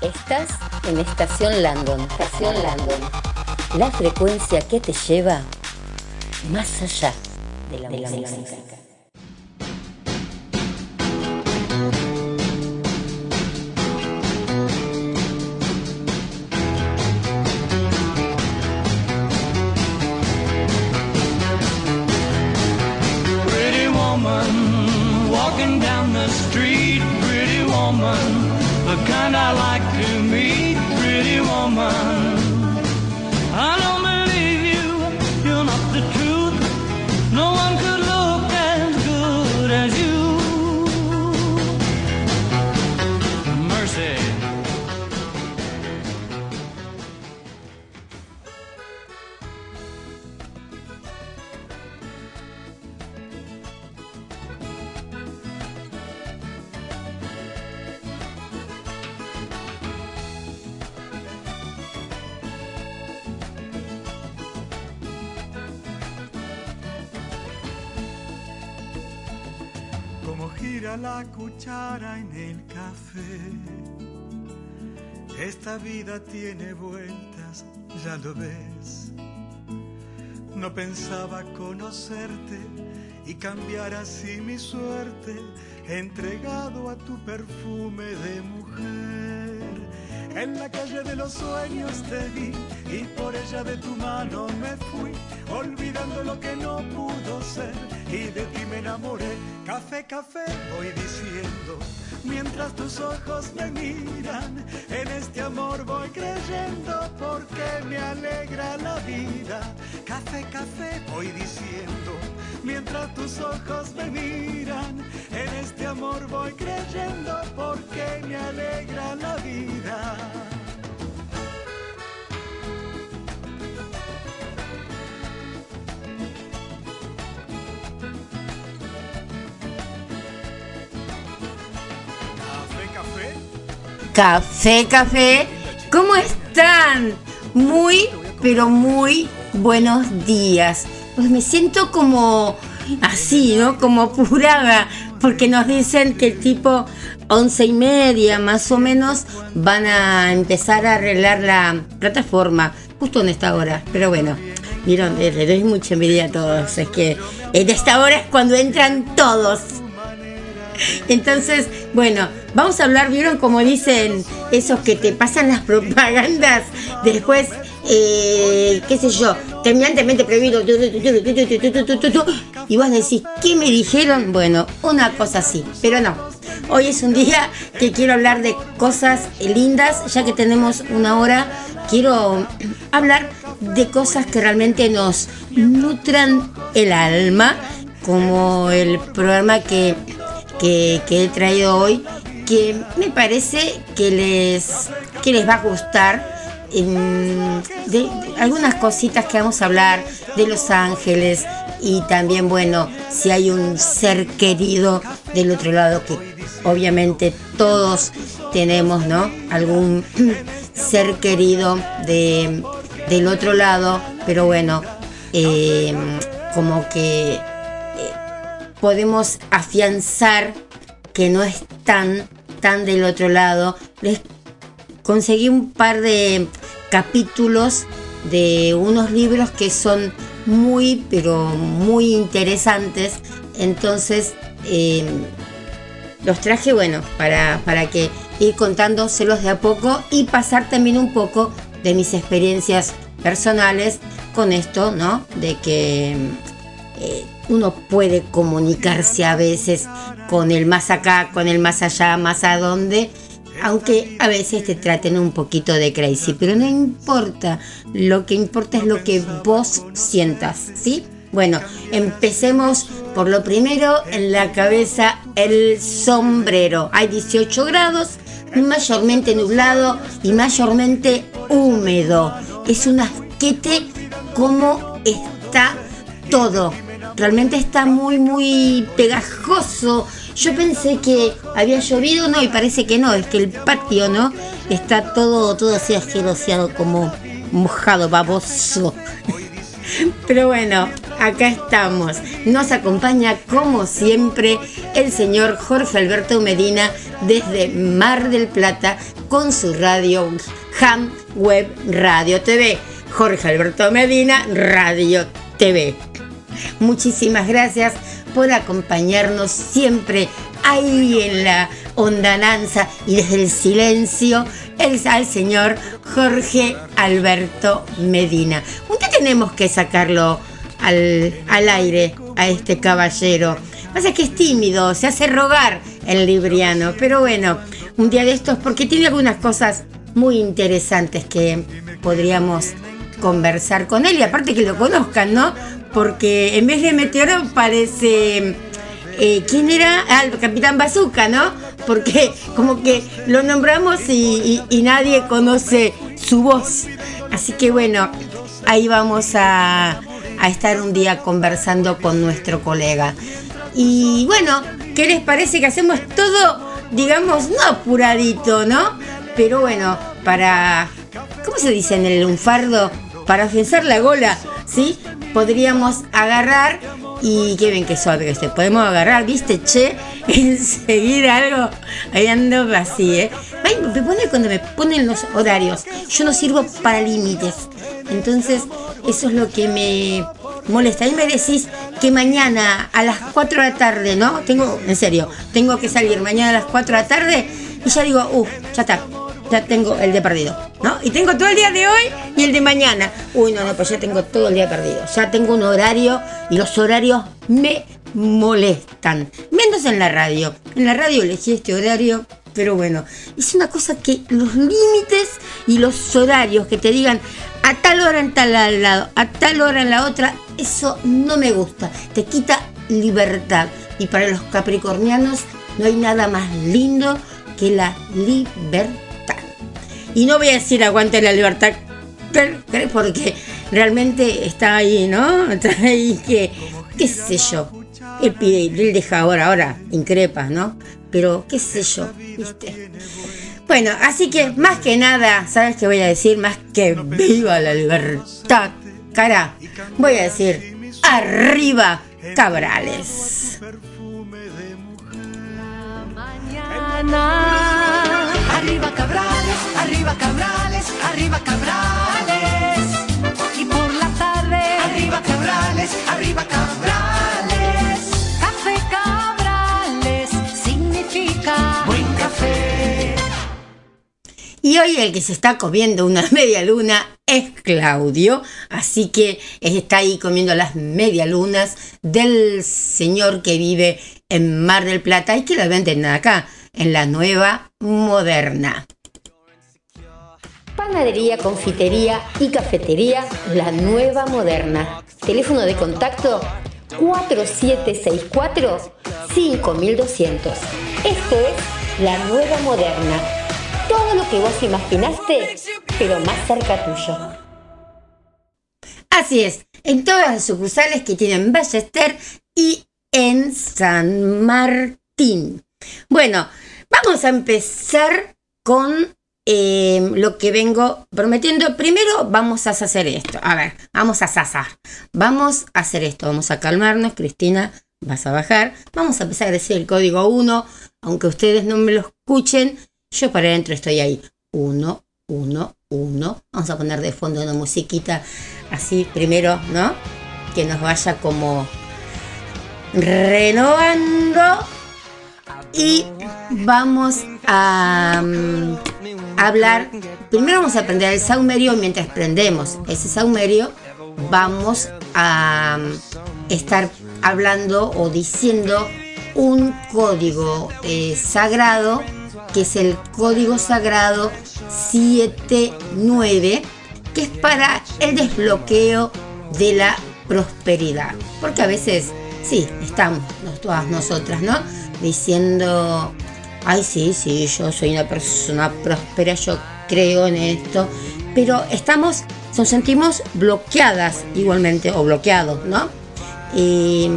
Estás en Estación Landon. Estación Landon. La frecuencia que te lleva más allá de la, música. Pretty pensaba conocerte y cambiar así mi suerte, entregado a tu perfume de mujer. En la calle de los sueños te vi y por ella de tu mano me fui, olvidando lo que no pudo ser y de ti me enamoré. Café, café, voy diciendo, mientras tus ojos me miran, en este amor voy creyendo porque me alegra la vida. Café, café, voy diciendo, mientras tus ojos me miran, en este amor voy creyendo porque me alegra la vida. Café, café. ¿Cómo están? Muy, pero muy buenos días. Pues me siento como así, ¿no? Como apurada, porque nos dicen que tipo once y media más o menos van a empezar a arreglar la plataforma, justo en esta hora. Pero bueno, vieron, Eh, le doy mucha envidia a todos. Es que en esta hora es cuando entran todos. Entonces, bueno, vamos a hablar, ¿vieron como dicen esos que te pasan las propagandas? Después, eh, qué sé yo, terminantemente prohibido. Y vos decís, ¿qué me dijeron? Bueno, una cosa así, pero no. Hoy es un día que quiero hablar de cosas lindas, ya que tenemos una hora, quiero hablar de cosas que realmente nos nutran el alma, como el programa que, que, que he traído hoy, que me parece que les, que les va a gustar de, algunas cositas que vamos a hablar de Los Ángeles y también, bueno, si hay un ser querido del otro lado que obviamente todos tenemos, ¿no? Algún ser querido de, del otro lado, pero bueno, em, como que eh, podemos afianzar que no es tan, tan del otro lado. Les conseguí un par de capítulos de unos libros que son muy, pero muy interesantes. Entonces, eh, los traje, bueno, para, para que ir contándoselos de a poco y pasar también un poco de mis experiencias personales con esto, ¿no? De que eh, uno puede comunicarse a veces con el más acá, con el más allá, más a dónde, aunque a veces te traten un poquito de crazy, pero no importa, lo que importa es lo que vos sientas, ¿sí? Bueno, empecemos por lo primero, en la cabeza el sombrero. Hay 18 grados, mayormente nublado y mayormente húmedo. Es un asquete como está todo. Realmente está muy, muy pegajoso. Yo pensé que había llovido, no, y parece que no, es que el patio, ¿no? Está todo, todo así asqueroseado, como mojado, baboso. Pero bueno, acá estamos. Nos acompaña como siempre el señor Jorge Alberto Medina desde Mar del Plata con su radio Ham Web Radio TV. Jorge Alberto Medina, Radio TV. Muchísimas gracias por acompañarnos siempre ahí en la ondananza y desde el silencio el, al señor Jorge Alberto Medina. Un día tenemos que sacarlo al, al aire a este caballero. Pasa que es tímido, se hace rogar el libriano, pero bueno, un día de estos, porque tiene algunas cosas muy interesantes que podríamos conversar con él y aparte que lo conozcan, ¿no? Porque en vez de Meteoro parece... Eh, ¿Quién era? Ah, Capitán Bazooka, ¿no? Porque como que lo nombramos y, y nadie conoce su voz. Así que bueno, ahí vamos a, a estar un día conversando con nuestro colega. Y bueno, ¿qué les parece que hacemos todo, digamos, no apuradito, ¿no? Pero bueno, para, ¿cómo se dice en el lunfardo? Para afianzar la gola, ¿sí? Podríamos agarrar y qué bien que suave que este. Podemos agarrar, ¿viste? Che, seguir algo. Ahí ando así, ¿eh? me pone cuando me ponen los horarios. Yo no sirvo para límites. Entonces, eso es lo que me molesta. Y me decís que mañana a las 4 de la tarde, ¿no? Tengo, en serio, tengo que salir mañana a las 4 de la tarde y ya digo, uff, ya está, ya tengo el día perdido, ¿no? Y tengo todo el día de hoy y el de mañana. Uy, no, no, pues ya tengo todo el día perdido. Ya tengo un horario y los horarios me molestan. Menos en la radio. En la radio elegí este horario pero bueno, es una cosa que los límites y los horarios que te digan a tal hora en tal lado, a tal hora en la otra, eso no me gusta. Te quita libertad. Y para los capricornianos no hay nada más lindo que la libertad. Y no voy a decir aguante la libertad porque realmente está ahí, ¿no? Está ahí que, qué sé yo. Él pide, él deja ahora, ahora, increpa, ¿no? Pero qué sé yo, ¿viste? Bueno, así que más que nada, ¿sabes qué voy a decir? Más que viva la libertad, cara, voy a decir arriba Cabrales. Arriba Cabrales, arriba Cabrales, arriba Cabrales. Y por la tarde, arriba Cabrales, arriba Cabrales. Café Cabrales significa buen café. Y hoy el que se está comiendo una media luna es Claudio, así que está ahí comiendo las media lunas del señor que vive en Mar del Plata y que la venden acá, en la nueva moderna. Panadería, confitería y cafetería La Nueva Moderna. Teléfono de contacto 4764-5200. Esto es La Nueva Moderna. Todo lo que vos imaginaste, pero más cerca tuyo. Así es, en todas las sucursales que tienen Ballester y en San Martín. Bueno, vamos a empezar con eh, lo que vengo prometiendo. Primero vamos a hacer esto. A ver, vamos a sazar. Vamos a hacer esto. Vamos a calmarnos. Cristina, vas a bajar. Vamos a empezar a decir el código 1. Aunque ustedes no me lo escuchen, yo para adentro estoy ahí. 1, 1, 1. Vamos a poner de fondo una musiquita así primero, ¿no? Que nos vaya como renovando y vamos a um, hablar. Primero vamos a aprender el saumerio mientras prendemos ese saumerio. Vamos a um, estar hablando o diciendo un código eh, sagrado que es el código sagrado 79 que es para el desbloqueo de la prosperidad porque a veces sí estamos todas nosotras no diciendo, ay, sí, sí, yo soy una persona próspera, yo creo en esto, pero estamos, nos sentimos bloqueadas igualmente, o bloqueados, ¿no? Y,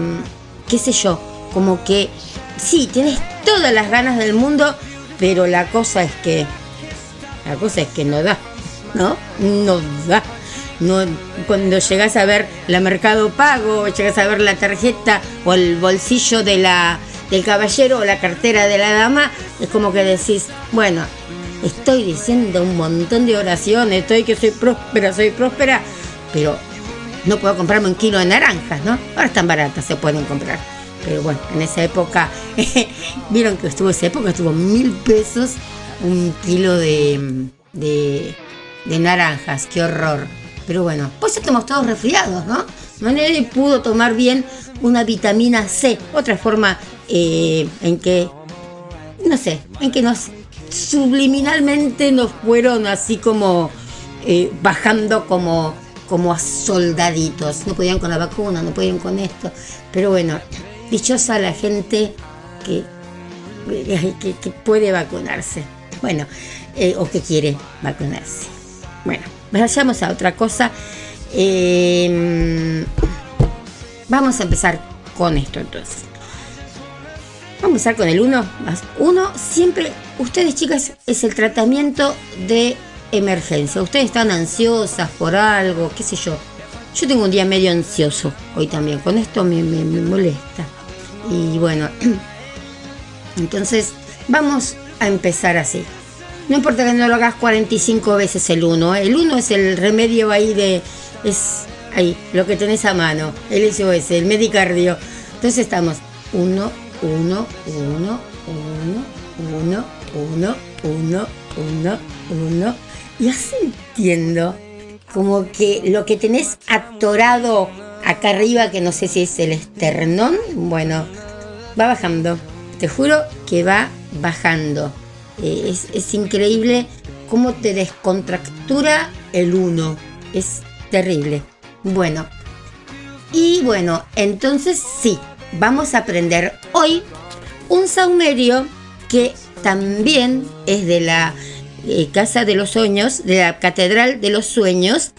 qué sé yo, como que, sí, tienes todas las ganas del mundo, pero la cosa es que, la cosa es que no da, ¿no? No da. no, cuando llegas a ver la Mercado Pago, llegas a ver la tarjeta o el bolsillo de la, del caballero o la cartera de la dama, es como que decís, bueno, estoy diciendo un montón de oraciones, estoy que soy próspera, soy próspera, pero no puedo comprarme un kilo de naranjas, ¿no? Ahora están baratas, se pueden comprar. Pero bueno, en esa época, vieron que estuvo esa época, estuvo mil pesos un kilo de, de, naranjas, qué horror. Pero bueno, pues estamos todos resfriados, ¿no? Nadie pudo tomar bien una vitamina C, otra forma eh, en que, no sé, en que nos subliminalmente nos fueron así como eh, bajando como, como a soldaditos. No podían con la vacuna, no podían con esto. Pero bueno, dichosa la gente que, que, que puede vacunarse. Bueno, eh, o que quiere vacunarse. Bueno, vayamos a otra cosa. Eh, vamos a empezar con esto entonces. Vamos a empezar con el 1 más 1. Siempre, ustedes chicas, es el tratamiento de emergencia. Ustedes están ansiosas por algo, qué sé yo. Yo tengo un día medio ansioso hoy también. Con esto me, me, molesta. Y bueno, entonces vamos a empezar así. No importa que no lo hagas 45 veces el 1. El 1 es el remedio ahí de. Es ahí, lo que tenés a mano. El SOS, el medicardio. Entonces estamos 1, 1, 1, 1, 1, 1, 1, 1, 1. Y así entiendo como que lo que tenés atorado acá arriba, que no sé si es el esternón, bueno, va bajando. Te juro que va bajando. Eh, es, es, increíble cómo te descontractura el uno. Es terrible. Bueno. Y bueno, entonces sí, vamos a aprender hoy un saumerio que también es de la eh, Casa de los Sueños, de la Catedral de los Sueños,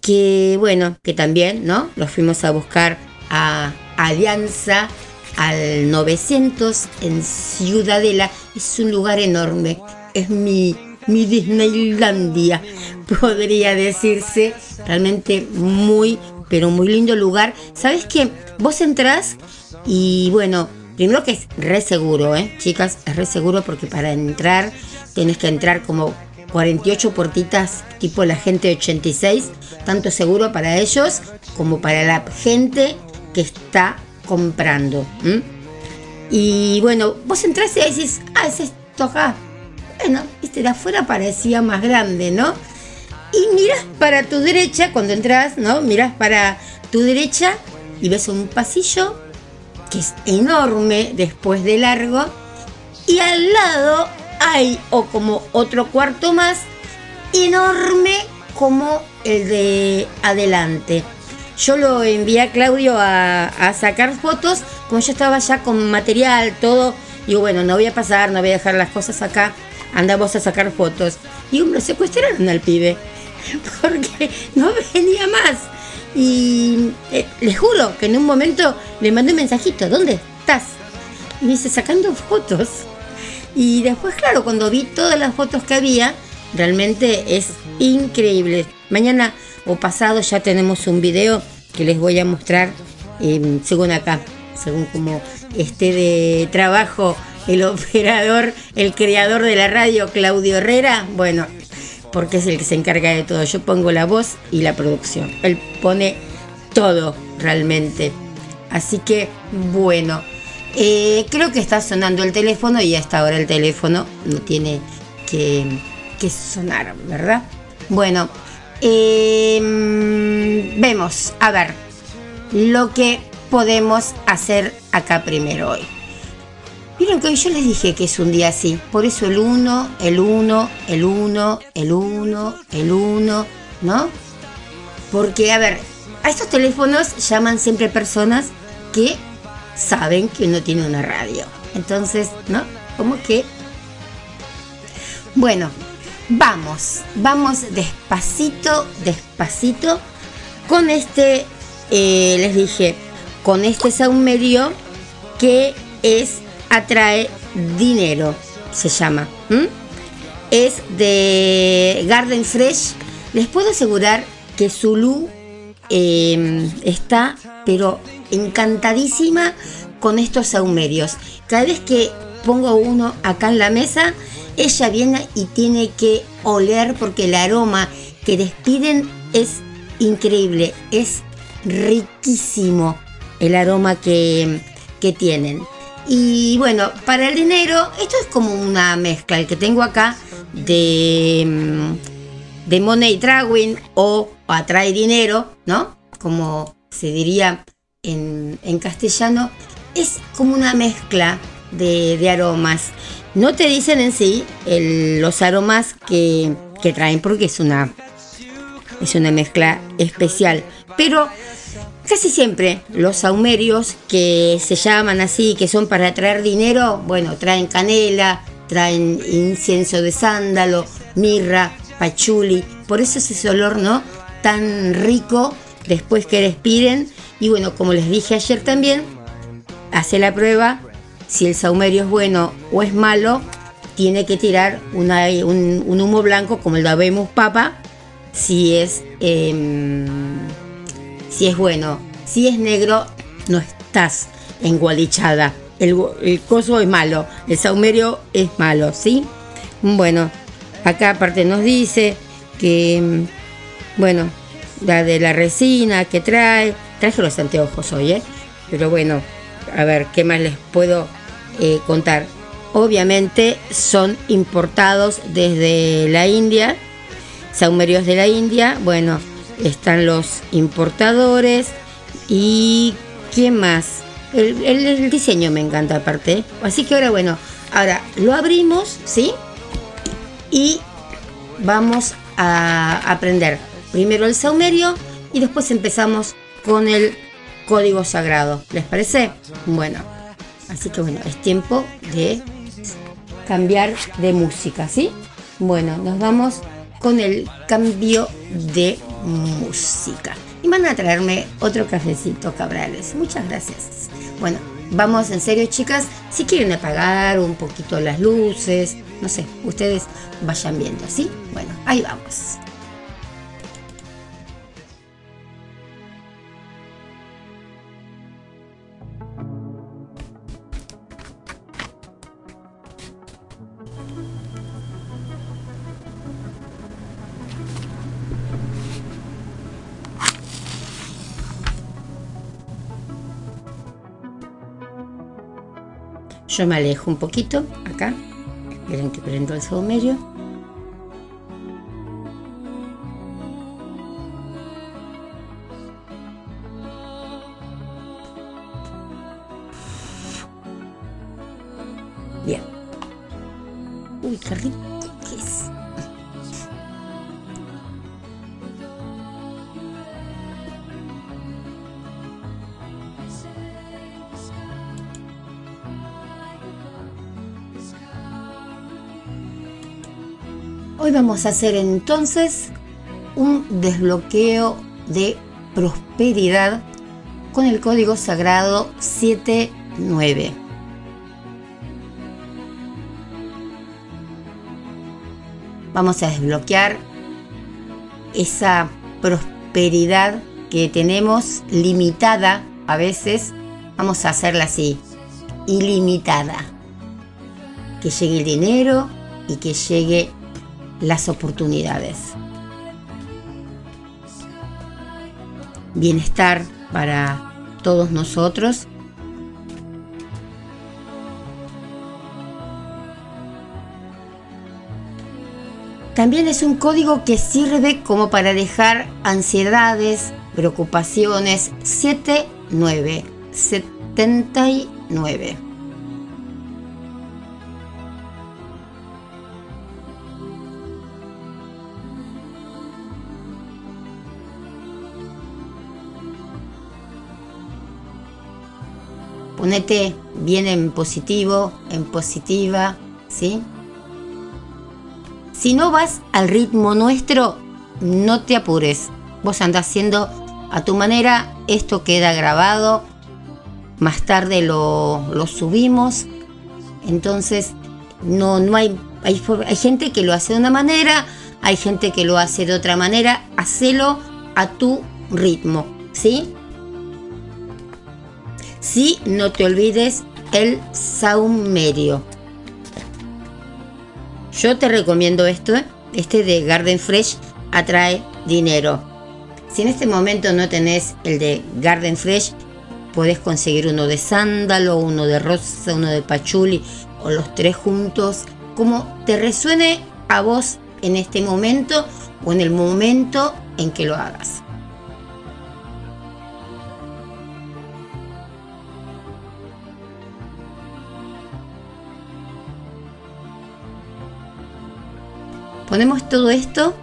que bueno, que también, ¿no? Los fuimos a buscar a Alianza al 900 en Ciudadela. Es un lugar enorme. Es mi, mi Disneylandia, podría decirse. Realmente muy, pero muy lindo lugar. ¿Sabes qué? Vos entrás y bueno, primero que es re seguro, ¿eh? Chicas, es re seguro porque para entrar tenés que entrar como 48 puertitas tipo la gente 86, tanto seguro para ellos como para la gente que está comprando. Y bueno, vos entras y decís, ah, es esto acá. Bueno, este de afuera parecía más grande, ¿no? Y miras para tu derecha, cuando entras, ¿no? Miras para tu derecha y ves un pasillo que es enorme después de largo. Y al lado hay o como otro cuarto más enorme como el de adelante. Yo lo envié a Claudio a, sacar fotos, como yo estaba ya con material, todo. Digo, bueno, no voy a pasar, no voy a dejar las cosas acá, andamos a sacar fotos. Y me secuestraron al pibe, porque no venía más. Y eh, les juro que en un momento le mandé un mensajito, ¿dónde estás? Y me dice, sacando fotos. Y después, claro, cuando vi todas las fotos que había, realmente es increíble. Mañana o pasado ya tenemos un video que les voy a mostrar eh, según acá, según como esté de trabajo el operador, el creador de la radio, Claudio Herrera, bueno, porque es el que se encarga de todo. Yo pongo la voz y la producción. Él pone todo realmente. Así que, bueno, eh, creo que está sonando el teléfono y hasta ahora el teléfono no tiene que, que sonar, ¿verdad? Bueno, eh, vemos, a ver, lo que podemos hacer acá primero hoy. Vieron que hoy yo les dije que es un día así, por eso el 1, el 1, el 1, el 1, el 1, ¿no? Porque, a ver, a estos teléfonos llaman siempre personas que saben que uno tiene una radio. Entonces, ¿no? Como que... Bueno, vamos, vamos despacito, despacito con este, eh, les dije, con este saumerio que es atrae dinero, se llama. Es de Garden Fresh. Les puedo asegurar que Zulu eh, está, pero encantadísima con estos saumerios. Cada vez que pongo uno acá en la mesa, ella viene y tiene que oler porque el aroma que despiden es increíble, es riquísimo el aroma que, que tienen. Y bueno, para el dinero, esto es como una mezcla, el que tengo acá de, mm, de money drawing o atrae dinero, ¿no? Como se diría en, en castellano, es como una mezcla de, de aromas. No te dicen en sí los aromas que, que traen porque es una, es una mezcla especial. Pero casi siempre los saumerios que se llaman así, que son para traer dinero, bueno, traen canela, traen incienso de sándalo, mirra, pachuli. Por eso es ese olor, ¿no? Tan rico después que respiren. Y bueno, como les dije ayer también, hace la prueba. Si el saumerio es bueno o es malo, tiene que tirar un humo blanco como el de Abemus Papa. Si es, em, si es bueno. Si es negro, no estás engualichada. El, el coso es malo. El saumerio es malo, ¿sí? Bueno, acá aparte nos dice que, em, bueno, la de la resina que trae. Traje los anteojos hoy, ¿eh? Pero bueno, a ver, ¿qué más les puedo eh, contar? Obviamente son importados desde la India, saumerios de la India. Bueno, están los importadores y ¿quién más? El, el- el diseño me encanta aparte. Así que ahora, bueno, ahora lo abrimos, ¿sí? Y vamos a aprender primero el saumerio y después empezamos con el código sagrado. ¿Les parece? Bueno, así que bueno, es tiempo de cambiar de música, ¿sí? Bueno, nos vamos con el cambio de música. Y van a traerme otro cafecito, cabrales. Muchas gracias. Bueno, vamos en serio, chicas. Si quieren apagar un poquito las luces, no sé, ustedes vayan viendo, ¿sí? Bueno, ahí vamos. Yo me alejo un poquito acá. Esperen que prendo el saumerio. Vamos a hacer entonces un desbloqueo de prosperidad con el código sagrado 79. Vamos a desbloquear esa prosperidad que tenemos limitada a veces. Vamos a hacerla así, ilimitada. Que llegue el dinero y que llegue las oportunidades. Bienestar para todos nosotros. También es un código que sirve como para dejar ansiedades, preocupaciones 79 Ponete bien en positivo, en positiva, ¿sí? Si no vas al ritmo nuestro, no te apures. Vos andás haciendo a tu manera, esto queda grabado, más tarde lo, subimos. Entonces, no, no hay, hay, hay gente que lo hace de una manera, hay gente que lo hace de otra manera. Hacelo a tu ritmo, ¿sí? Sí, no te olvides el saumerio. Yo te recomiendo esto, ¿eh? este de Garden Fresh atrae dinero. Si en este momento no tenés el de Garden Fresh, podés conseguir uno de sándalo, uno de rosa, uno de pachuli o los tres juntos, como te resuene a vos en este momento o en el momento en que lo hagas. Ponemos todo esto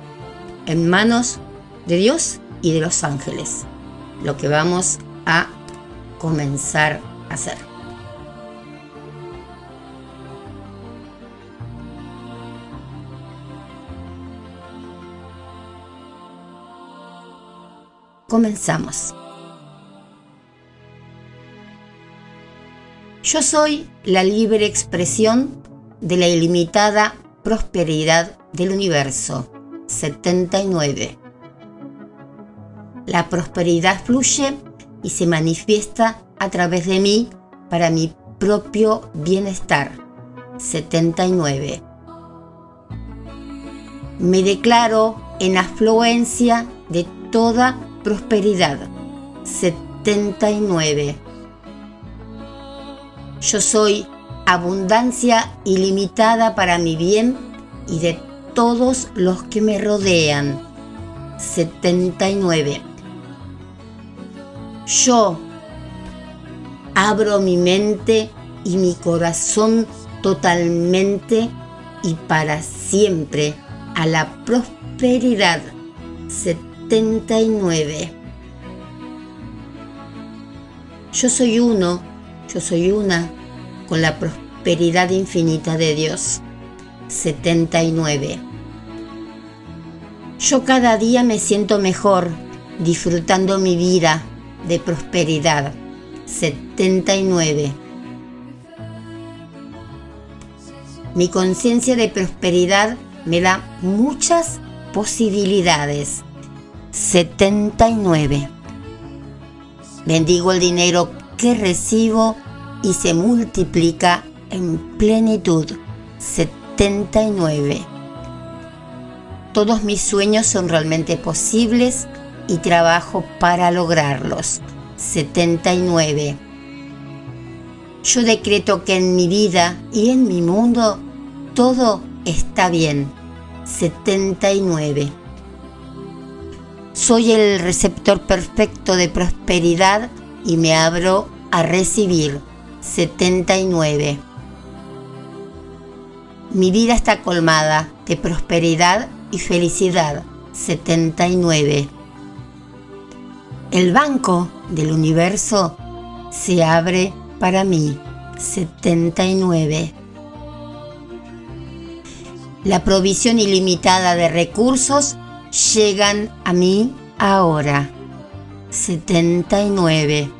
en manos de Dios y de los ángeles, lo que vamos a comenzar a hacer. Comenzamos. Yo soy la libre expresión de la ilimitada prosperidad del universo. 79. La prosperidad fluye y se manifiesta a través de mí para mi propio bienestar. 79. Me declaro en afluencia de toda prosperidad. 79. Yo soy abundancia ilimitada para mi bien y de todos los que me rodean. 79. Yo abro mi mente y mi corazón totalmente y para siempre a la prosperidad. 79. Yo soy uno, yo soy una con la prosperidad infinita de Dios. 79. Yo cada día me siento mejor disfrutando mi vida de prosperidad. 79. Mi conciencia de prosperidad me da muchas posibilidades. 79. Bendigo el dinero que recibo y se multiplica en plenitud. 79. Todos mis sueños son realmente posibles y trabajo para lograrlos. 79. Yo decreto que en mi vida y en mi mundo todo está bien. 79. Soy el receptor perfecto de prosperidad y me abro a recibir. 79. Mi vida está colmada de prosperidad y felicidad. 79. El banco del universo se abre para mí. 79. La provisión ilimitada de recursos llegan a mí ahora. 79.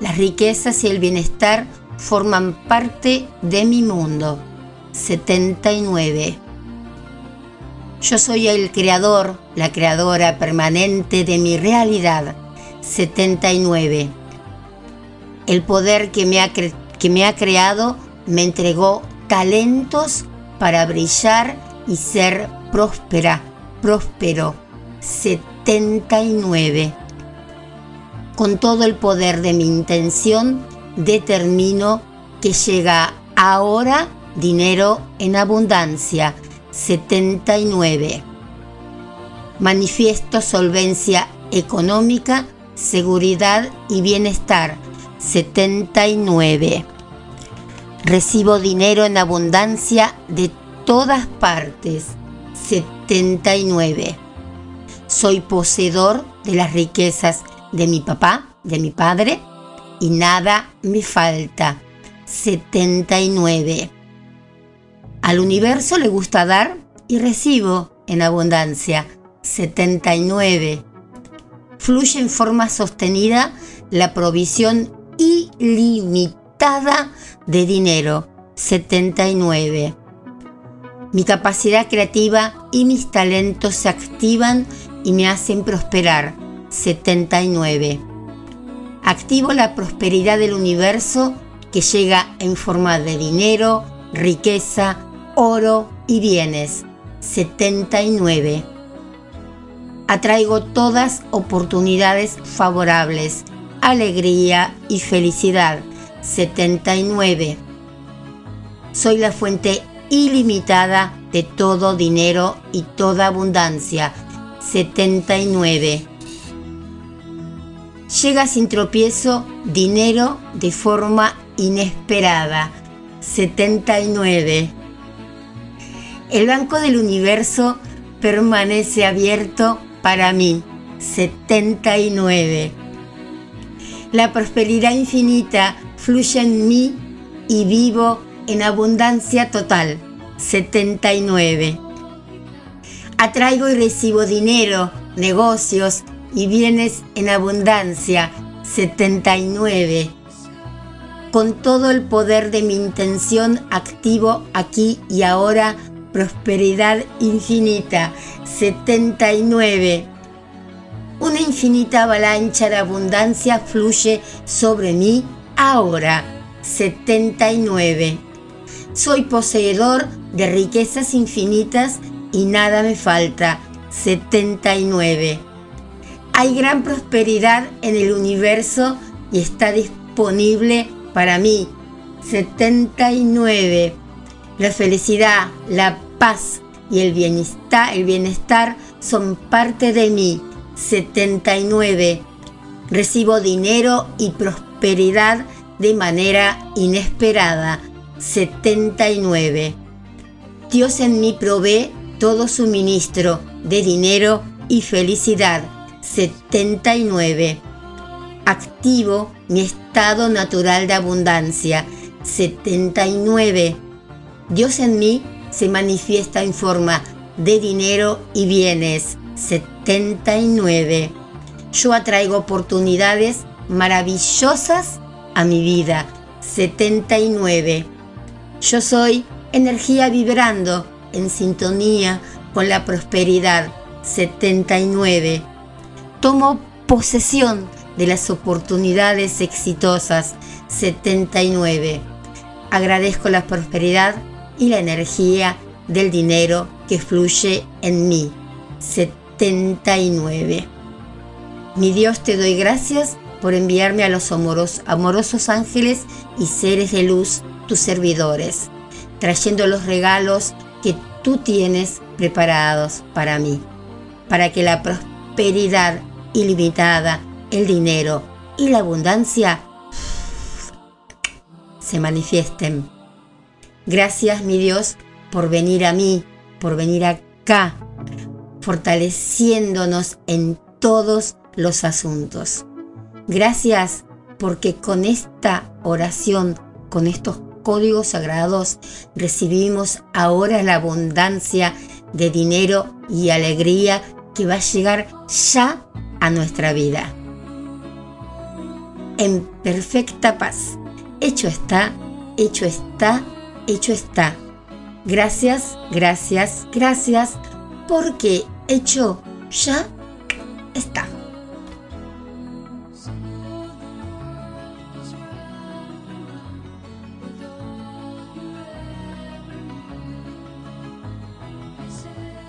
Las riquezas y el bienestar forman parte de mi mundo. 79. Yo soy el creador, la creadora permanente de mi realidad. 79. El poder que me ha, que me ha creado me entregó talentos para brillar y ser próspera, próspero. 79. Con todo el poder de mi intención, determino que llega ahora dinero en abundancia. 79. Manifiesto solvencia económica, seguridad y bienestar. 79. Recibo dinero en abundancia de todas partes. 79. Soy poseedor de las riquezas de mi papá, de mi padre, y nada me falta. 79. Al universo le gusta dar y recibo en abundancia. 79. Fluye en forma sostenida la provisión ilimitada de dinero. 79. Mi capacidad creativa y mis talentos se activan y me hacen prosperar. 79. Activo la prosperidad del universo que llega en forma de dinero, riqueza, oro y bienes. 79. Atraigo todas oportunidades favorables, alegría y felicidad. 79. Soy la fuente ilimitada de todo dinero y toda abundancia. 79. Llega sin tropiezo dinero de forma inesperada. 79. El banco del universo permanece abierto para mí. 79. La prosperidad infinita fluye en mí y vivo en abundancia total. 79. Atraigo y recibo dinero, negocios y bienes en abundancia. 79. Con todo el poder de mi intención activo aquí y ahora, prosperidad infinita. 79. Una infinita avalancha de abundancia fluye sobre mí ahora. 79. Soy poseedor de riquezas infinitas y nada me falta. 79. Hay gran prosperidad en el universo y está disponible para mí. 79. La felicidad, la paz y el bienestar, son parte de mí. 79. Recibo dinero y prosperidad de manera inesperada. 79. Dios en mí provee todo suministro de dinero y felicidad. 79. Activo mi estado natural de abundancia. 79. Dios en mí se manifiesta en forma de dinero y bienes. 79. Yo atraigo oportunidades maravillosas a mi vida. 79. Yo soy energía vibrando en sintonía con la prosperidad. 79. Tomo posesión de las oportunidades exitosas. 79. Agradezco la prosperidad y la energía del dinero que fluye en mí. 79. Mi Dios, te doy gracias por enviarme a los amorosos ángeles y seres de luz, tus servidores, trayendo los regalos que tú tienes preparados para mí, para que la prosperidad ilimitada, el dinero y la abundancia se manifiesten. Gracias, mi Dios, por venir a mí, por venir acá, fortaleciéndonos en todos los asuntos. Gracias porque con esta oración, con estos códigos sagrados, recibimos ahora la abundancia de dinero y alegría que va a llegar ya a nuestra vida. En perfecta paz. Hecho está, hecho está, hecho está. Gracias, gracias, gracias, porque hecho ya está.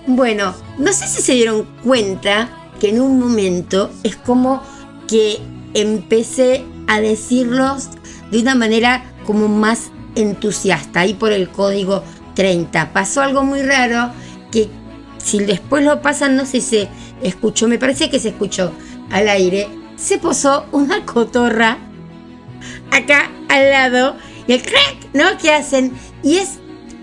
Bueno, no sé si se dieron cuenta que en un momento es como que empecé a decirlos de una manera como más entusiasta, ahí por el código 30. Pasó algo muy raro que si después lo pasan, no sé si se escuchó, me parece que se escuchó al aire, se posó una cotorra acá al lado y el crack, ¿no? Que hacen y es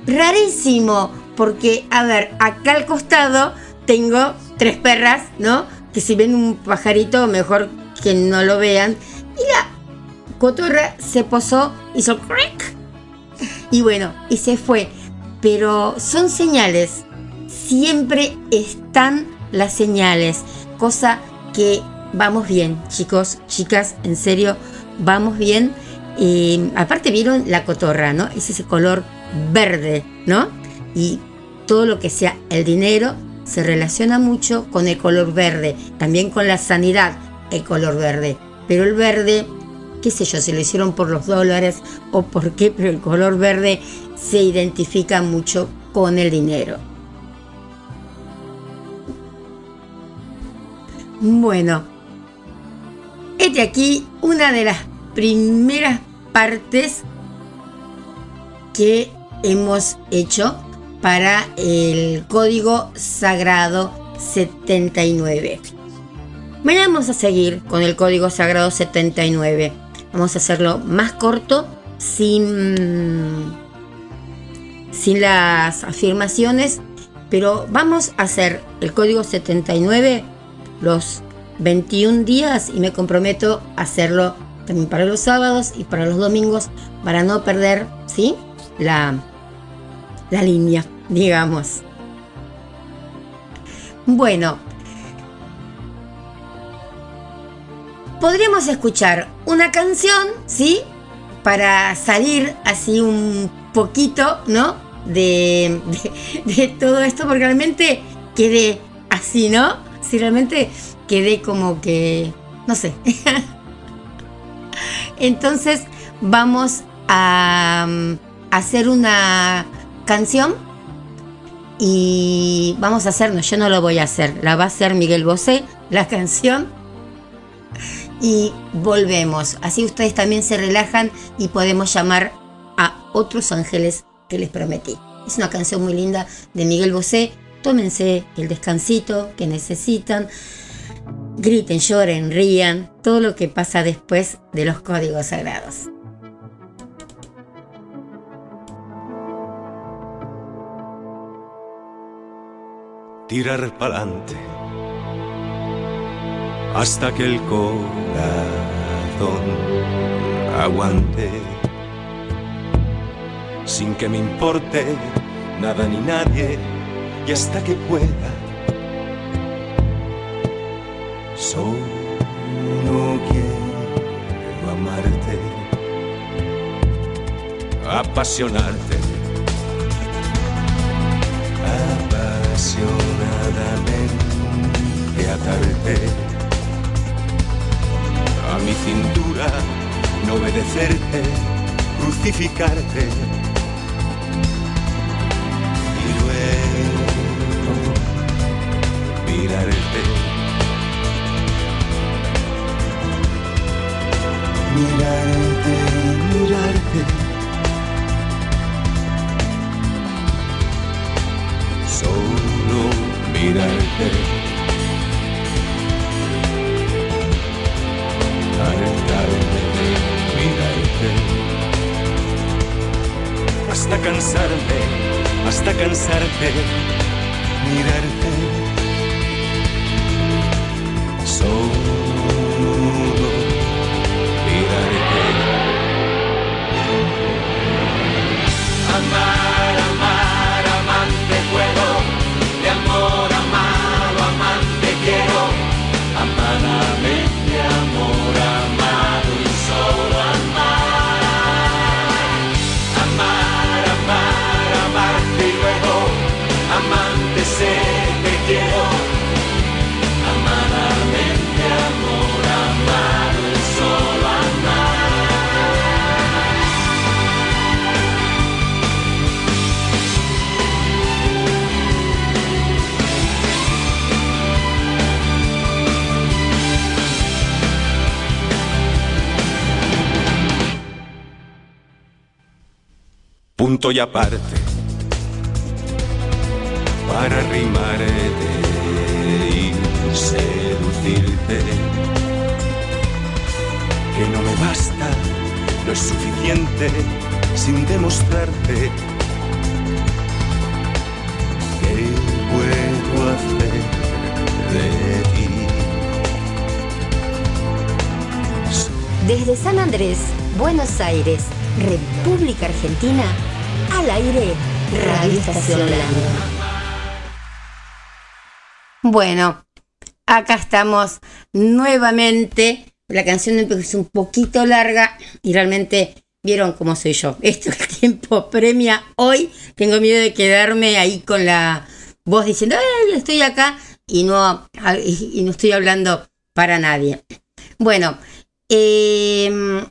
rarísimo porque, a ver, acá al costado tengo tres perras, ¿no? Que si ven un pajarito, mejor que no lo vean. Y la cotorra se posó, hizo crack. Y bueno, y se fue. Pero son señales. Siempre están las señales. Cosa que vamos bien, chicos, chicas, en serio, vamos bien. Aparte vieron la cotorra, ¿no? Es ese color verde, ¿no? y todo lo que sea el dinero se relaciona mucho con el color verde, también con la sanidad, el color verde. Pero el verde, qué sé yo, si lo hicieron por los dólares o por qué, pero el color verde se identifica mucho con el dinero. Bueno, este aquí una de las primeras partes que hemos hecho para el código sagrado 79. Mañana vamos a seguir con el código sagrado 79. Vamos a hacerlo más corto, sin, sin las afirmaciones, pero vamos a hacer el código 79 los 21 días y me comprometo a hacerlo también para los sábados y para los domingos para no perder ¿sí? la, la línea, digamos. Bueno, podríamos escuchar una canción, ¿sí? Para salir así un poquito, ¿no? De, de, todo esto, porque realmente quedé así, ¿no? Si realmente quedé como que, no sé. Entonces vamos a, hacer una canción y vamos a hacernos, yo no lo voy a hacer, la va a hacer Miguel Bosé, la canción. Y volvemos. Así ustedes también se relajan y podemos llamar a otros ángeles que les prometí. Es una canción muy linda de Miguel Bosé. Tómense el descansito que necesitan. Griten, lloren, rían. Todo lo que pasa después de los códigos sagrados. Tirar pa'lante hasta que el corazón aguante. Sin que me importe nada ni nadie y hasta que pueda solo quiero amarte apasionarte apasionadamente atarte a mi cintura, no obedecerte, crucificarte y luego mirarte. Mirarte, mirarte. Mirarte. Hartarme de mirarte. Hasta cansarme, hasta cansarte, mirarte. Solo mirarte. Amar, punto y aparte para rimarte y seducirte. Que no me basta, no es suficiente sin demostrarte que puedo hacer de ti. Desde San Andrés, Buenos Aires, República Argentina, al aire. Bueno, acá estamos nuevamente. La canción es un poquito larga y realmente vieron cómo soy yo. Esto el tiempo premia hoy. Tengo miedo de quedarme ahí con la voz diciendo, ¡eh, ay, estoy acá y no, y no estoy hablando para nadie. Bueno, em,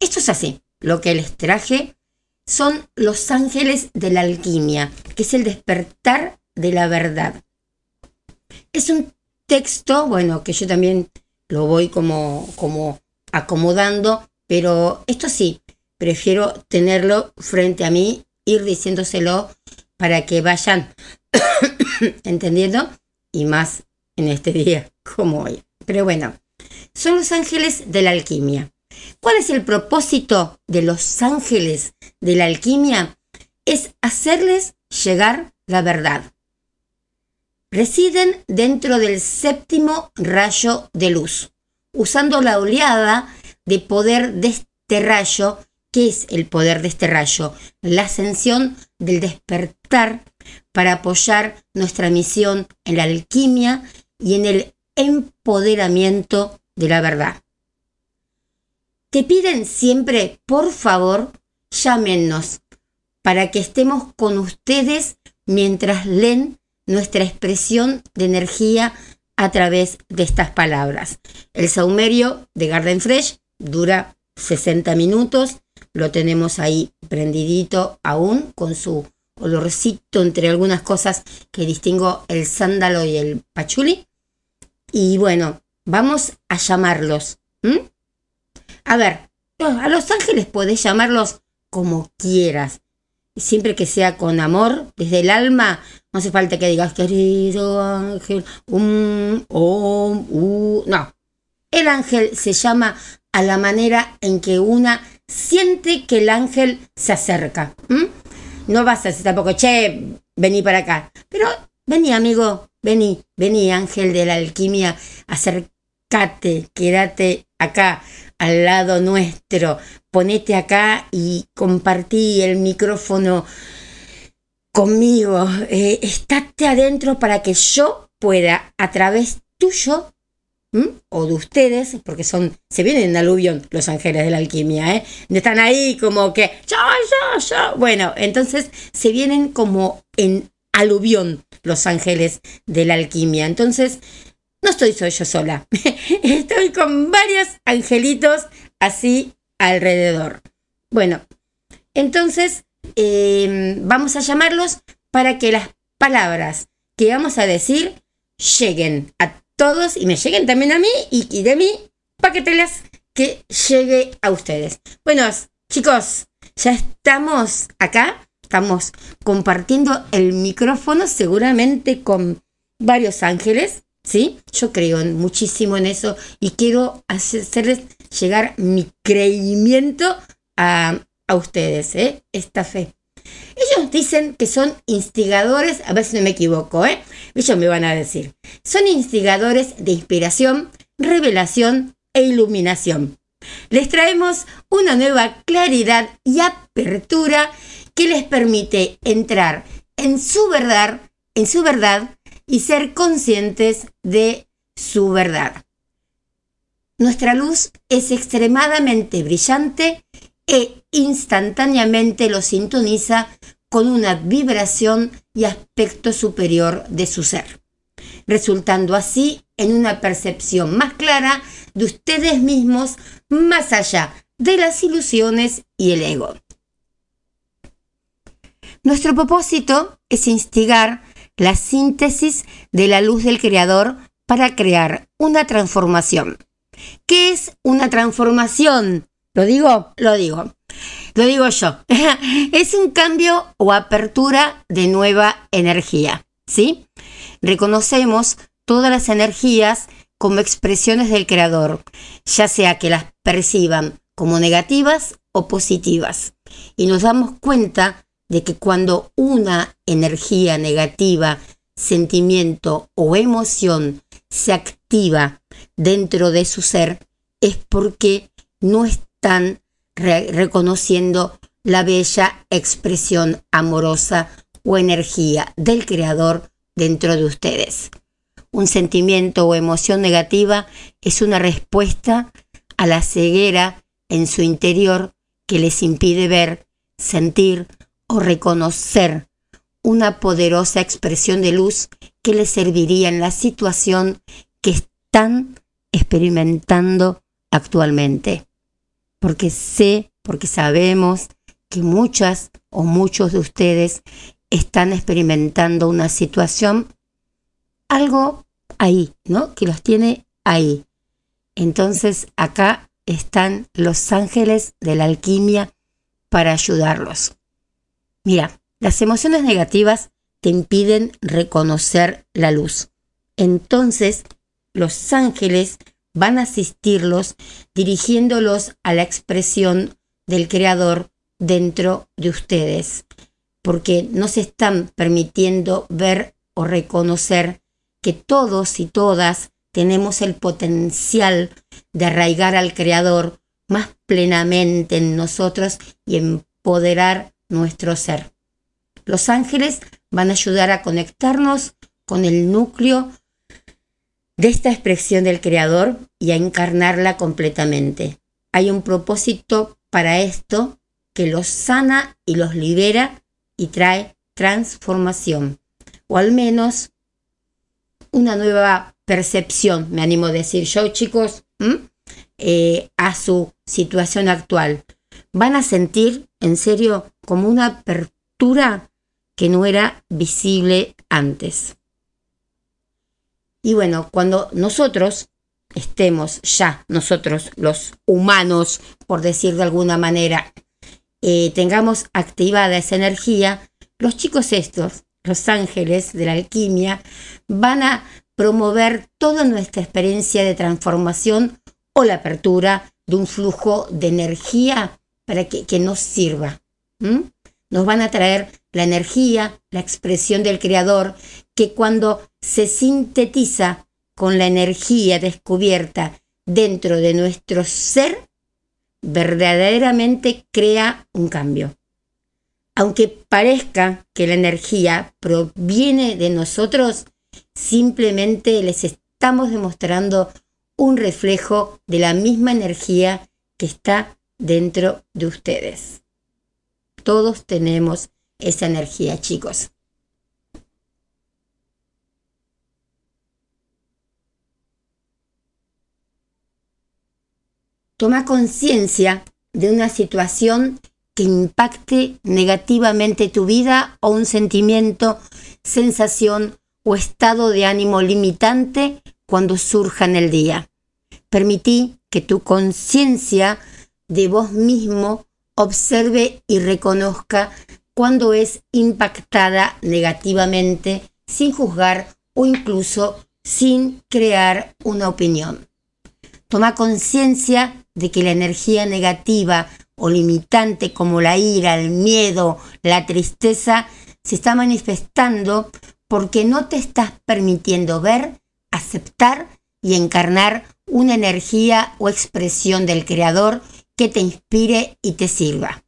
esto es así. Lo que les traje son los ángeles de la alquimia, que es el despertar de la verdad. Es un texto, bueno, que yo también lo voy como, como acomodando, pero esto sí, prefiero tenerlo frente a mí, ir diciéndoselo para que vayan entendiendo y más en este día como hoy. Pero bueno, son los ángeles de la alquimia. ¿Cuál es el propósito de los ángeles de la alquimia? Es hacerles llegar la verdad. Residen dentro del séptimo rayo de luz, usando la oleada de poder de este rayo ¿Qué es el poder de este rayo? La ascensión del despertar para apoyar nuestra misión en la alquimia y en el empoderamiento de la verdad. Te piden siempre, por favor, llámenos para que estemos con ustedes mientras leen nuestra expresión de energía a través de estas palabras. El saumerio de Garden Fresh dura 60 minutos lo tenemos ahí prendidito aún con su olorcito entre algunas cosas que distingo el sándalo y el pachuli. Y bueno, vamos a llamarlos. A ver, a los ángeles podés llamarlos como quieras. Siempre que sea con amor, desde el alma, no hace falta que digas querido ángel, um, um, uh, no. El ángel se llama a la manera en que una siente que el ángel se acerca. No vas a decir tampoco, che, vení para acá. Pero vení, amigo, vení, vení, ángel de la alquimia, acércate, quédate acá, al lado nuestro, ponete acá y compartí el micrófono conmigo. Eh, adentro para que yo pueda, a través tuyo, o de ustedes, porque son, se vienen en aluvión los ángeles de la alquimia, ¿eh? Están ahí como que, yo, yo, yo. Bueno, entonces se vienen como en aluvión los ángeles de la alquimia. Entonces, no estoy soy yo sola, con varios angelitos así alrededor. Bueno, entonces em, vamos a llamarlos para que las palabras que vamos a decir lleguen a todos y me lleguen también a mí y, de mí paquetelas que llegue a ustedes. Bueno, chicos, ya estamos acá, estamos compartiendo el micrófono seguramente con varios ángeles, ¿sí? Yo creo muchísimo en eso y quiero hacerles llegar mi creimiento a, a ustedes, ¿eh? Esta fe. Ellos dicen que son instigadores, a ver si no me equivoco, ¿eh? Ellos me van a decir. Son instigadores de inspiración, revelación e iluminación. Les traemos una nueva claridad y apertura que les permite entrar en su verdad, en su verdad y ser conscientes de su verdad. Nuestra luz es extremadamente brillante e instantáneamente lo sintoniza con una vibración y aspecto superior de su ser, resultando así en una percepción más clara de ustedes mismos más allá de las ilusiones y el ego. Nuestro propósito es instigar la síntesis de la luz del Creador para crear una transformación. ¿Qué es una transformación? ¿Lo digo? Lo digo. Lo digo yo. es un cambio o apertura de nueva energía. ¿Sí? Reconocemos todas las energías como expresiones del creador, ya sea que las perciban como negativas o positivas. Y nos damos cuenta de que cuando una energía negativa, sentimiento o emoción se activa dentro de su ser, es porque no está están reconociendo la bella expresión amorosa o energía del creador dentro de ustedes. Un sentimiento o emoción negativa es una respuesta a la ceguera en su interior que les impide ver, sentir o reconocer una poderosa expresión de luz que les serviría en la situación que están experimentando actualmente. Porque sé, porque sabemos que muchas o muchos de ustedes están experimentando una situación, algo ahí, ¿no? Que los tiene ahí. Entonces acá están los ángeles de la alquimia para ayudarlos. Mira, las emociones negativas te impiden reconocer la luz. Entonces, los ángeles van a asistirlos dirigiéndolos a la expresión del Creador dentro de ustedes, porque no se están permitiendo ver o reconocer que todos y todas tenemos el potencial de arraigar al Creador más plenamente en nosotros y empoderar nuestro ser. Los ángeles van a ayudar a conectarnos con el núcleo de esta expresión del Creador y a encarnarla completamente. Hay un propósito para esto que los sana y los libera y trae transformación, o al menos una nueva percepción, me animo a decir yo, chicos, eh, a su situación actual. Van a sentir, en serio, como una apertura que no era visible antes. Y bueno, cuando nosotros estemos ya, nosotros los humanos, por decir de alguna manera, eh, tengamos activada esa energía, los chicos estos, los ángeles de la alquimia, van a promover toda nuestra experiencia de transformación o la apertura de un flujo de energía para que, nos sirva. Nos van a traer la energía, la expresión del creador, que cuando se sintetiza con la energía descubierta dentro de nuestro ser, verdaderamente crea un cambio. Aunque parezca que la energía proviene de nosotros, simplemente les estamos demostrando un reflejo de la misma energía que está dentro de ustedes. Todos tenemos esa energía, chicos. Toma conciencia de una situación que impacte negativamente tu vida o un sentimiento, sensación o estado de ánimo limitante cuando surja en el día. Permití que tu conciencia de vos mismo observe y reconozca cuando es impactada negativamente sin juzgar o incluso sin crear una opinión. Toma conciencia de que la energía negativa o limitante como la ira, el miedo, la tristeza, se está manifestando porque no te estás permitiendo ver, aceptar y encarnar una energía o expresión del Creador que te inspire y te sirva.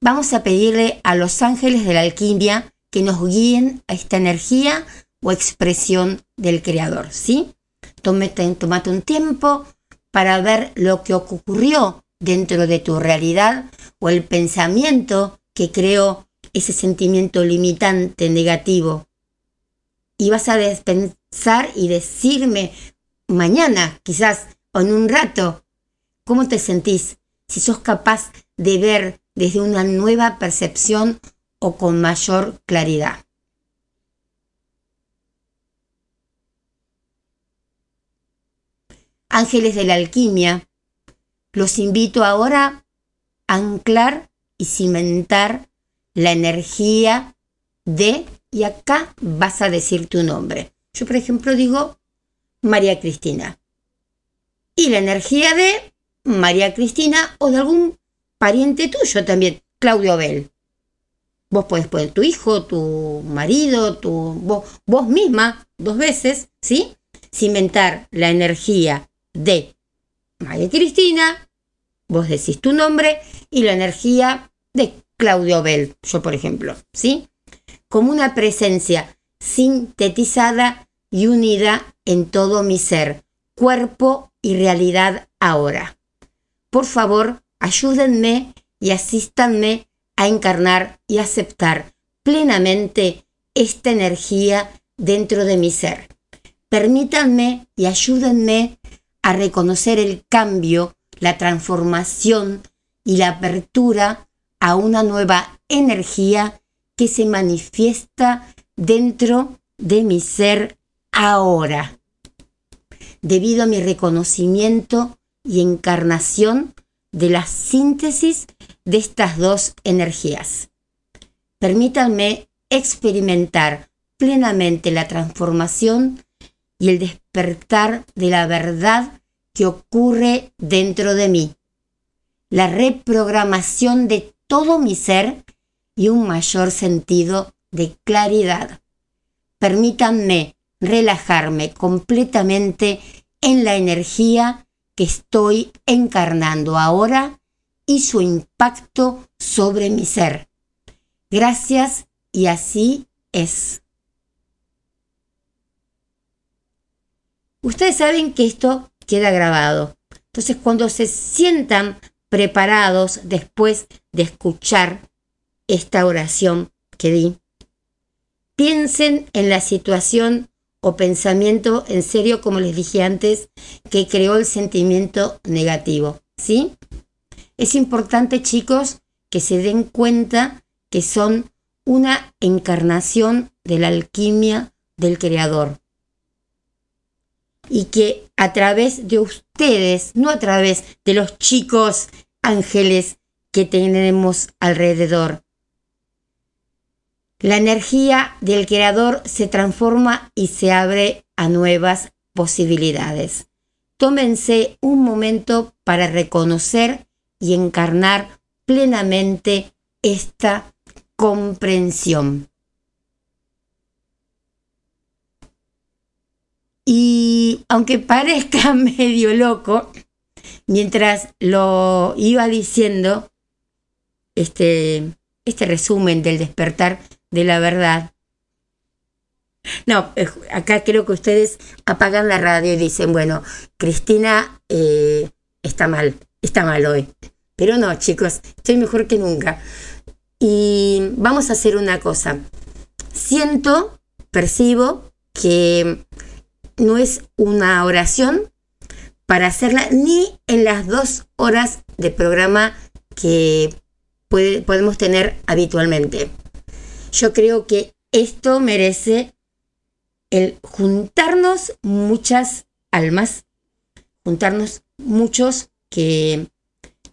Vamos a pedirle a los ángeles de la alquimia que nos guíen a esta energía o expresión del Creador, ¿sí? Tómate, tómate un tiempo para ver lo que ocurrió dentro de tu realidad o el pensamiento que creó ese sentimiento limitante negativo. Y vas a pensar y decirme mañana, quizás, o en un rato, cómo te sentís, si sos capaz de ver desde una nueva percepción o con mayor claridad. Ángeles de la alquimia, los invito ahora a anclar y cimentar la energía de, y acá vas a decir tu nombre. Yo, por ejemplo, digo María Cristina. Y la energía de María Cristina o de algún pariente tuyo también, Claudio Bell. Vos podés poner tu hijo, tu marido, tu, vos, vos misma, dos veces, ¿sí? Cimentar la energía de María Cristina, vos decís tu nombre y la energía de Claudio Bell, yo por ejemplo, ¿sí? Como una presencia sintetizada y unida en todo mi ser, cuerpo y realidad ahora. Por favor, ayúdenme y asístanme a encarnar y aceptar plenamente esta energía dentro de mi ser. Permítanme y ayúdenme a reconocer el cambio, la transformación y la apertura a una nueva energía que se manifiesta dentro de mi ser ahora. Debido a mi reconocimiento y encarnación de la síntesis de estas dos energías. Permítanme experimentar plenamente la transformación y el despertar de la verdad que ocurre dentro de mí, la reprogramación de todo mi ser y un mayor sentido de claridad. Permítanme relajarme completamente en la energía que estoy encarnando ahora y su impacto sobre mi ser. Gracias y así es. Ustedes saben que esto queda grabado. Entonces cuando se sientan preparados después de escuchar esta oración que di, piensen en la situación o pensamiento en serio, como les dije antes, que creó el sentimiento negativo. ¿Sí? Es importante, chicos, que se den cuenta que son una encarnación de la alquimia del Creador y que a través de ustedes, no a través de los chicos ángeles que tenemos alrededor. La energía del creador se transforma y se abre a nuevas posibilidades. Tómense un momento para reconocer y encarnar plenamente esta comprensión. Y aunque parezca medio loco, mientras lo iba diciendo, este, este resumen del despertar de la verdad, no, eh, acá creo que ustedes apagan la radio y dicen, bueno, Cristina eh, está mal, está mal hoy. Pero no, chicos, estoy mejor que nunca. Y vamos a hacer una cosa. Siento, percibo que no es una oración para hacerla ni en las dos horas de programa que podemos tener habitualmente. Yo creo que esto merece el juntarnos muchas almas, juntarnos muchos que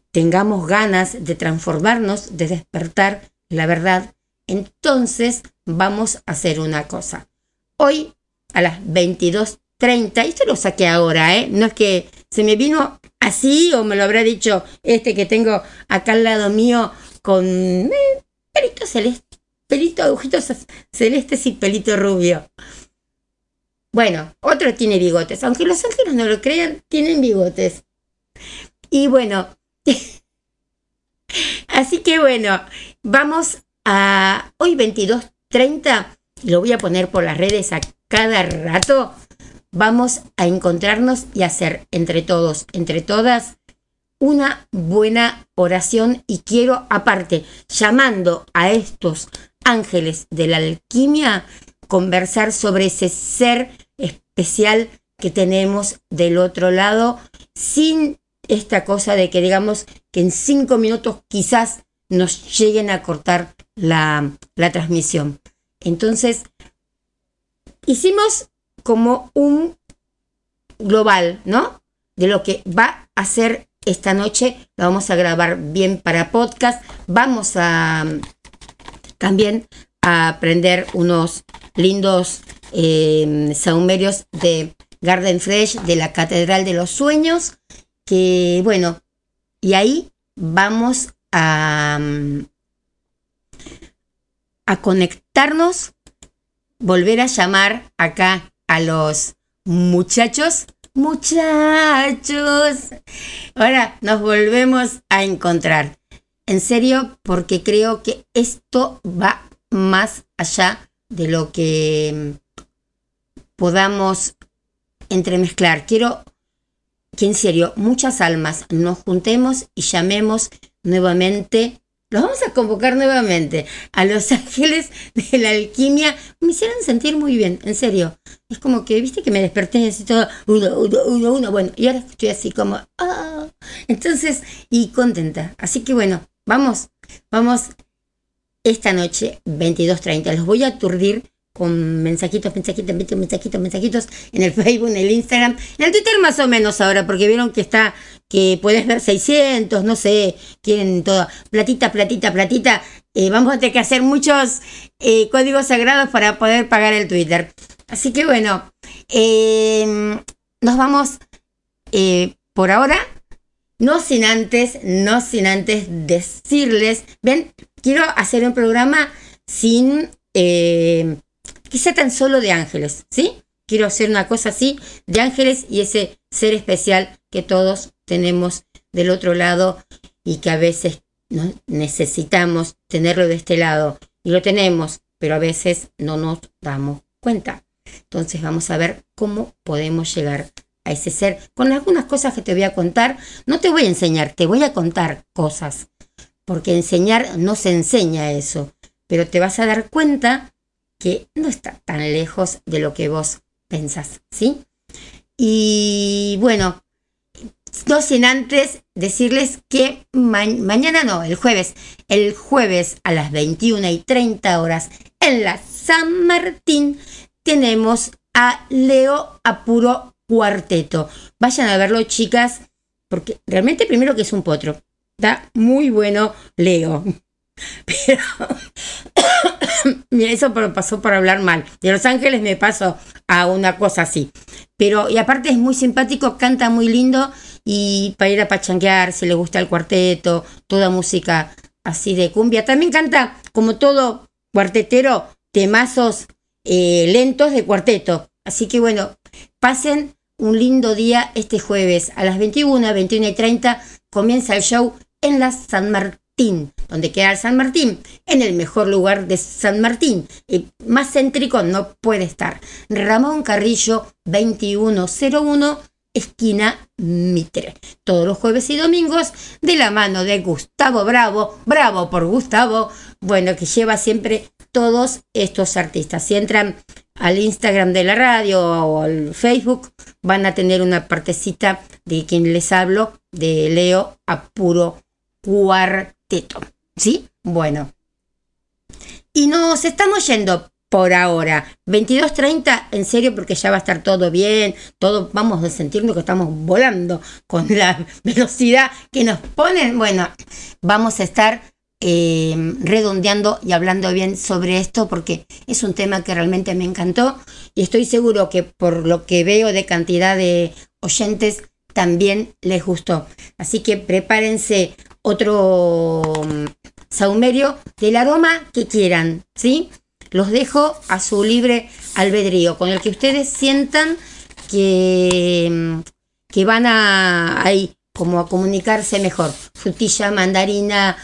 tengamos ganas de transformarnos, de despertar la verdad. Entonces vamos a hacer una cosa. Hoy a las 22.30. Esto lo saqué ahora, ¿eh? No es que se me vino así o me lo habrá dicho este que tengo acá al lado mío con eh, pelito celeste, pelito, agujitos celestes y pelito rubio. Bueno, otro tiene bigotes, aunque los ángeles no lo crean, tienen bigotes. Y bueno, así que bueno, vamos a hoy 22.30, lo voy a poner por las redes aquí cada rato vamos a encontrarnos y hacer entre todos, entre todas, una buena oración y quiero aparte, llamando a estos ángeles de la alquimia, conversar sobre ese ser especial que tenemos del otro lado, sin esta cosa de que digamos que en cinco minutos quizás nos lleguen a cortar la, la transmisión. Entonces, hicimos como un global, ¿no? De lo que va a ser esta noche. Lo vamos a grabar bien para podcast. Vamos a también a aprender unos lindos eh, saumerios de Garden Fresh de la Catedral de los Sueños. Que bueno, y ahí vamos a, a conectarnos volver a llamar acá a los muchachos. Muchachos. Ahora nos volvemos a encontrar. En serio, porque creo que esto va más allá de lo que podamos entremezclar. Quiero que en serio muchas almas nos juntemos y llamemos nuevamente los vamos a convocar nuevamente a los ángeles de la alquimia. Me hicieron sentir muy bien, en serio. Es como que, viste, que me desperté así todo, uno, uno, uno, uno. Bueno, y ahora estoy así como, ah. Entonces, y contenta. Así que bueno, vamos, vamos esta noche, 22.30. Los voy a aturdir con mensajitos, mensajitos, mensajitos, mensajitos en el Facebook, en el Instagram, en el Twitter más o menos ahora, porque vieron que está, que puedes ver 600, no sé, quieren todo, platita, platita, platita. Eh, vamos a tener que hacer muchos eh, códigos sagrados para poder pagar el Twitter. Así que bueno, eh, nos vamos por ahora, no sin antes, no sin antes decirles, ven, quiero hacer un programa sin que sea tan solo de ángeles, ¿sí? Quiero hacer una cosa así de ángeles y ese ser especial que todos tenemos del otro lado y que a veces ¿no? necesitamos tenerlo de este lado. Y lo tenemos, pero a veces no nos damos cuenta. Entonces vamos a ver cómo podemos llegar a ese ser con algunas cosas que te voy a contar. No te voy a enseñar, te voy a contar cosas. Porque enseñar no se enseña eso. Pero te vas a dar cuenta que no está tan lejos de lo que vos pensás, ¿sí? Y bueno, no sin antes decirles que mañana no, el jueves, el jueves a las 21 y 30 horas en la San Martín tenemos a Leo Apuro Cuarteto. Vayan a verlo, chicas, porque realmente primero que es un potro. Está muy bueno Leo. Pero eso pasó por hablar mal. De Los Ángeles me paso a una cosa así. Pero, y aparte es muy simpático, canta muy lindo y para ir a pachanguear, si le gusta el cuarteto, toda música así de cumbia. También canta, como todo cuartetero, temazos eh, lentos de cuarteto. Así que bueno, pasen un lindo día este jueves a las 21, 21 y 30 comienza el show en la San Martín donde queda San Martín, en el mejor lugar de San Martín, y más céntrico no puede estar. Ramón Carrillo 2101, esquina Mitre. Todos los jueves y domingos de la mano de Gustavo Bravo, bravo por Gustavo, bueno, que lleva siempre todos estos artistas. Si entran al Instagram de la radio o al Facebook, van a tener una partecita de quien les hablo, de Leo Apuro Cuarto. ¿Sí? Bueno. Y nos estamos yendo por ahora. 22.30, en serio, porque ya va a estar todo bien, todo vamos a sentirnos que estamos volando con la velocidad que nos ponen. Bueno, vamos a estar eh, redondeando y hablando bien sobre esto porque es un tema que realmente me encantó y estoy seguro que por lo que veo de cantidad de oyentes también les gustó. Así que prepárense otro mm, saumerio del aroma que quieran, ¿sí? Los dejo a su libre albedrío, con el que ustedes sientan que, mm, que van a ahí como a comunicarse mejor. Frutilla, mandarina,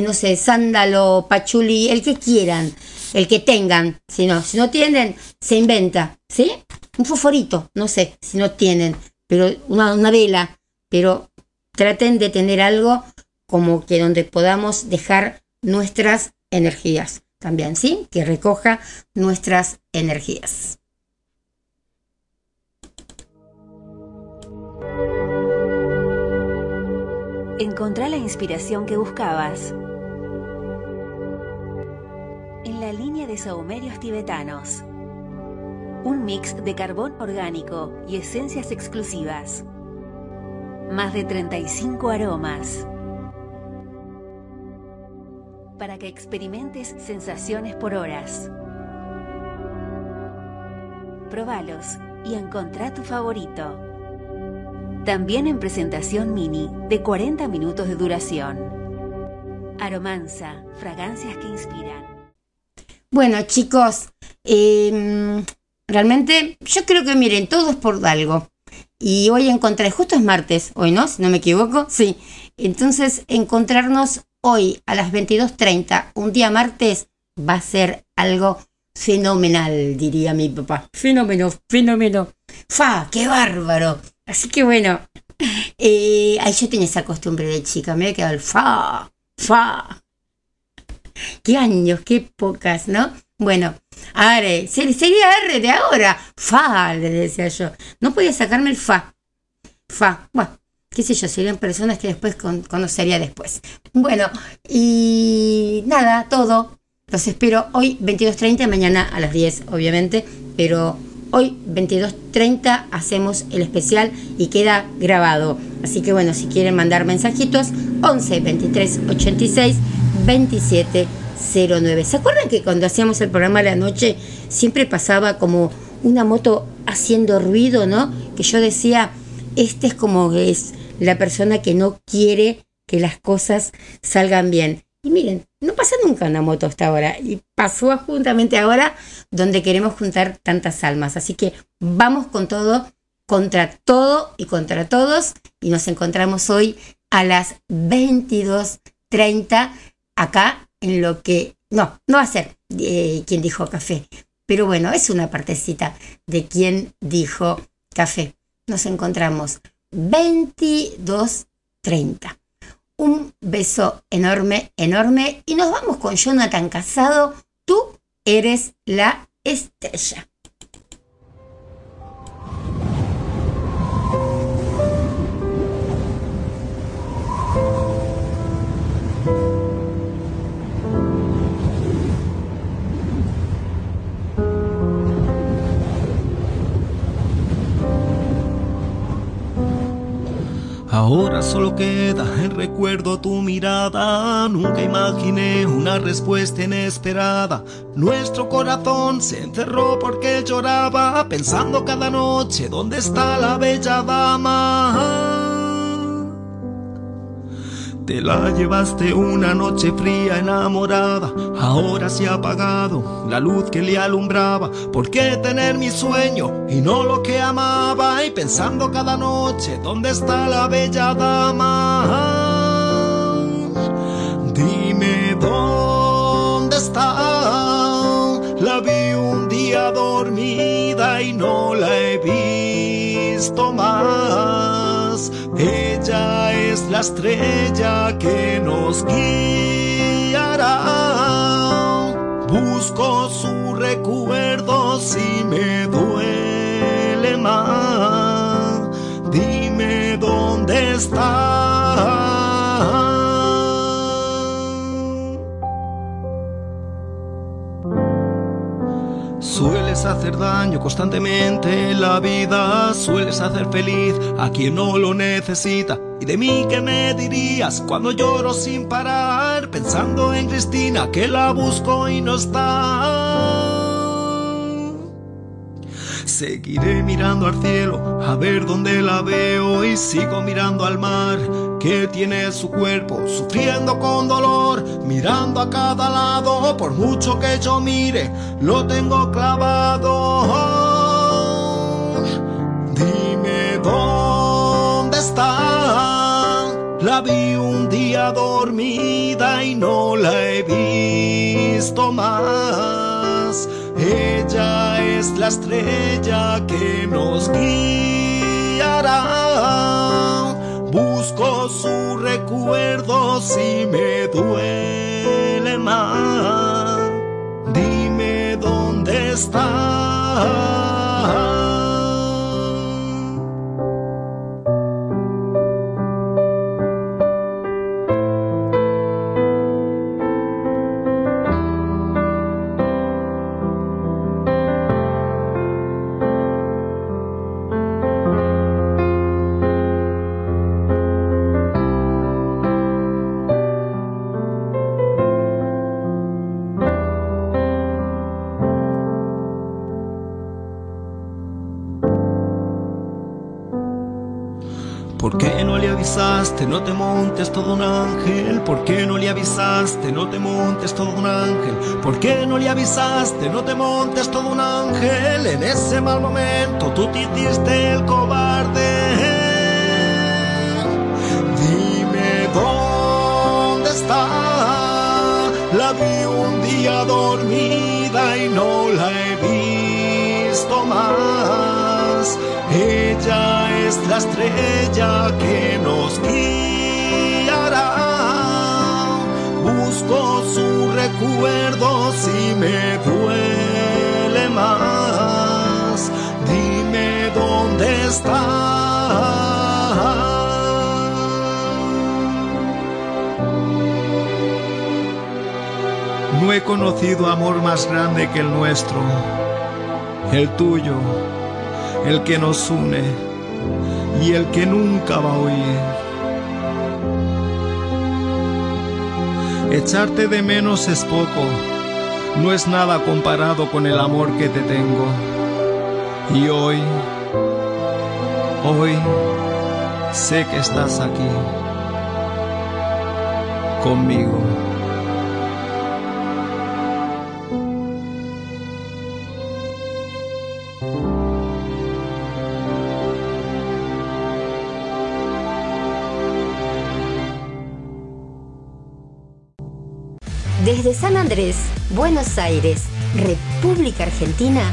no sé, sándalo, pachuli, el que quieran, el que tengan. Si no, si no tienen, se inventa, ¿sí? Un fosforito, no sé, si no tienen, pero una, una vela, pero traten de tener algo como que donde podamos dejar nuestras energías también, ¿sí? Que recoja nuestras energías. Encontrá la inspiración que buscabas en la línea de saumerios tibetanos. Un mix de carbón orgánico y esencias exclusivas. Más de 35 aromas para que experimentes sensaciones por horas. Probalos y encontrá tu favorito. También en presentación mini de 40 minutos de duración. Aromanza, fragancias que inspiran. Bueno chicos, em, realmente yo creo que miren, todo es por algo. Y hoy encontré, justo es martes, hoy no, si no me equivoco, sí. Entonces encontrarnos hoy a las 22.30, un día martes, va a ser algo fenomenal, diría mi papá. Fenómeno, fenómeno. ¡Fa! ¡Qué bárbaro! Así que bueno, eh, ahí yo tenía esa costumbre de chica, me había quedado el fa, fa. qué años, qué épocas, ¿no? Bueno, Are, sería R de ahora. Fa, le decía yo. No podía sacarme el fa. Fa. Bueno, qué sé yo, serían personas que después conocería después. Bueno, y nada, todo. Los espero hoy 22.30, mañana a las 10, obviamente, pero hoy 22.30 hacemos el especial y queda grabado. Así que bueno, si quieren mandar mensajitos, 11 23 86 27 09. ¿Se acuerdan que cuando hacíamos el programa a la noche siempre pasaba como una moto haciendo ruido, ¿no? Que yo decía, este es como es la persona que no quiere que las cosas salgan bien. Y miren, no pasa nunca una moto hasta ahora. Y pasó justamente ahora donde queremos juntar tantas almas. Así que vamos con todo, contra todo y contra todos. Y nos encontramos hoy a las 22.30 acá en lo que... No, no va a ser eh, quien dijo café. Pero bueno, es una partecita de quien dijo café. Nos encontramos 22.30. Un beso enorme, enorme. Y nos vamos con Jonathan Casado. Tú eres la estrella. Ahora solo queda el recuerdo tu mirada. Nunca imaginé una respuesta inesperada. Nuestro corazón se encerró porque lloraba, pensando cada noche dónde está la bella dama. Te la llevaste una noche fría enamorada, ahora se ha apagado la luz que le alumbraba. ¿Por qué tener mi sueño y no lo que amaba? Y pensando cada noche, ¿dónde está la bella dama? Dime dónde está. La vi un día dormida y no la he visto más. Ella es la estrella que nos guiará. Busco su recuerdo si me duele más. Dime dónde está. Hacer daño constantemente en la vida, sueles hacer feliz a quien no lo necesita. ¿Y de mí qué me dirías cuando lloro sin parar, pensando en Cristina que la busco y no está? Seguiré mirando al cielo a ver dónde la veo y sigo mirando al mar que tiene su cuerpo sufriendo con dolor, mirando a cada lado, por mucho que yo mire, lo tengo clavado. Dime dónde está. La vi un día dormida y no la he visto más. Ella es la estrella que nos guiará. Busco su recuerdo si me duele más. Dime dónde está. ¿Por qué no le avisaste? No te montes todo un ángel. ¿Por qué no le avisaste? No te montes todo un ángel. ¿Por qué no le avisaste? No te montes todo un ángel. En ese mal momento tú te hiciste el cobarde. Dime dónde está. La vi un día dormida y no la he visto más. Ella es la estrella que nos guiará. Busco busco su recuerdo si me duele más. Dime dónde está. No he conocido amor más grande que el nuestro, el tuyo, el que nos une y el que nunca va a oír. Echarte de menos es poco, no es nada comparado con el amor que te tengo. Y hoy, hoy, sé que estás aquí, conmigo. Buenos Aires, República Argentina,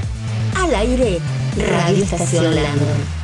al aire, Radio Estación Landon.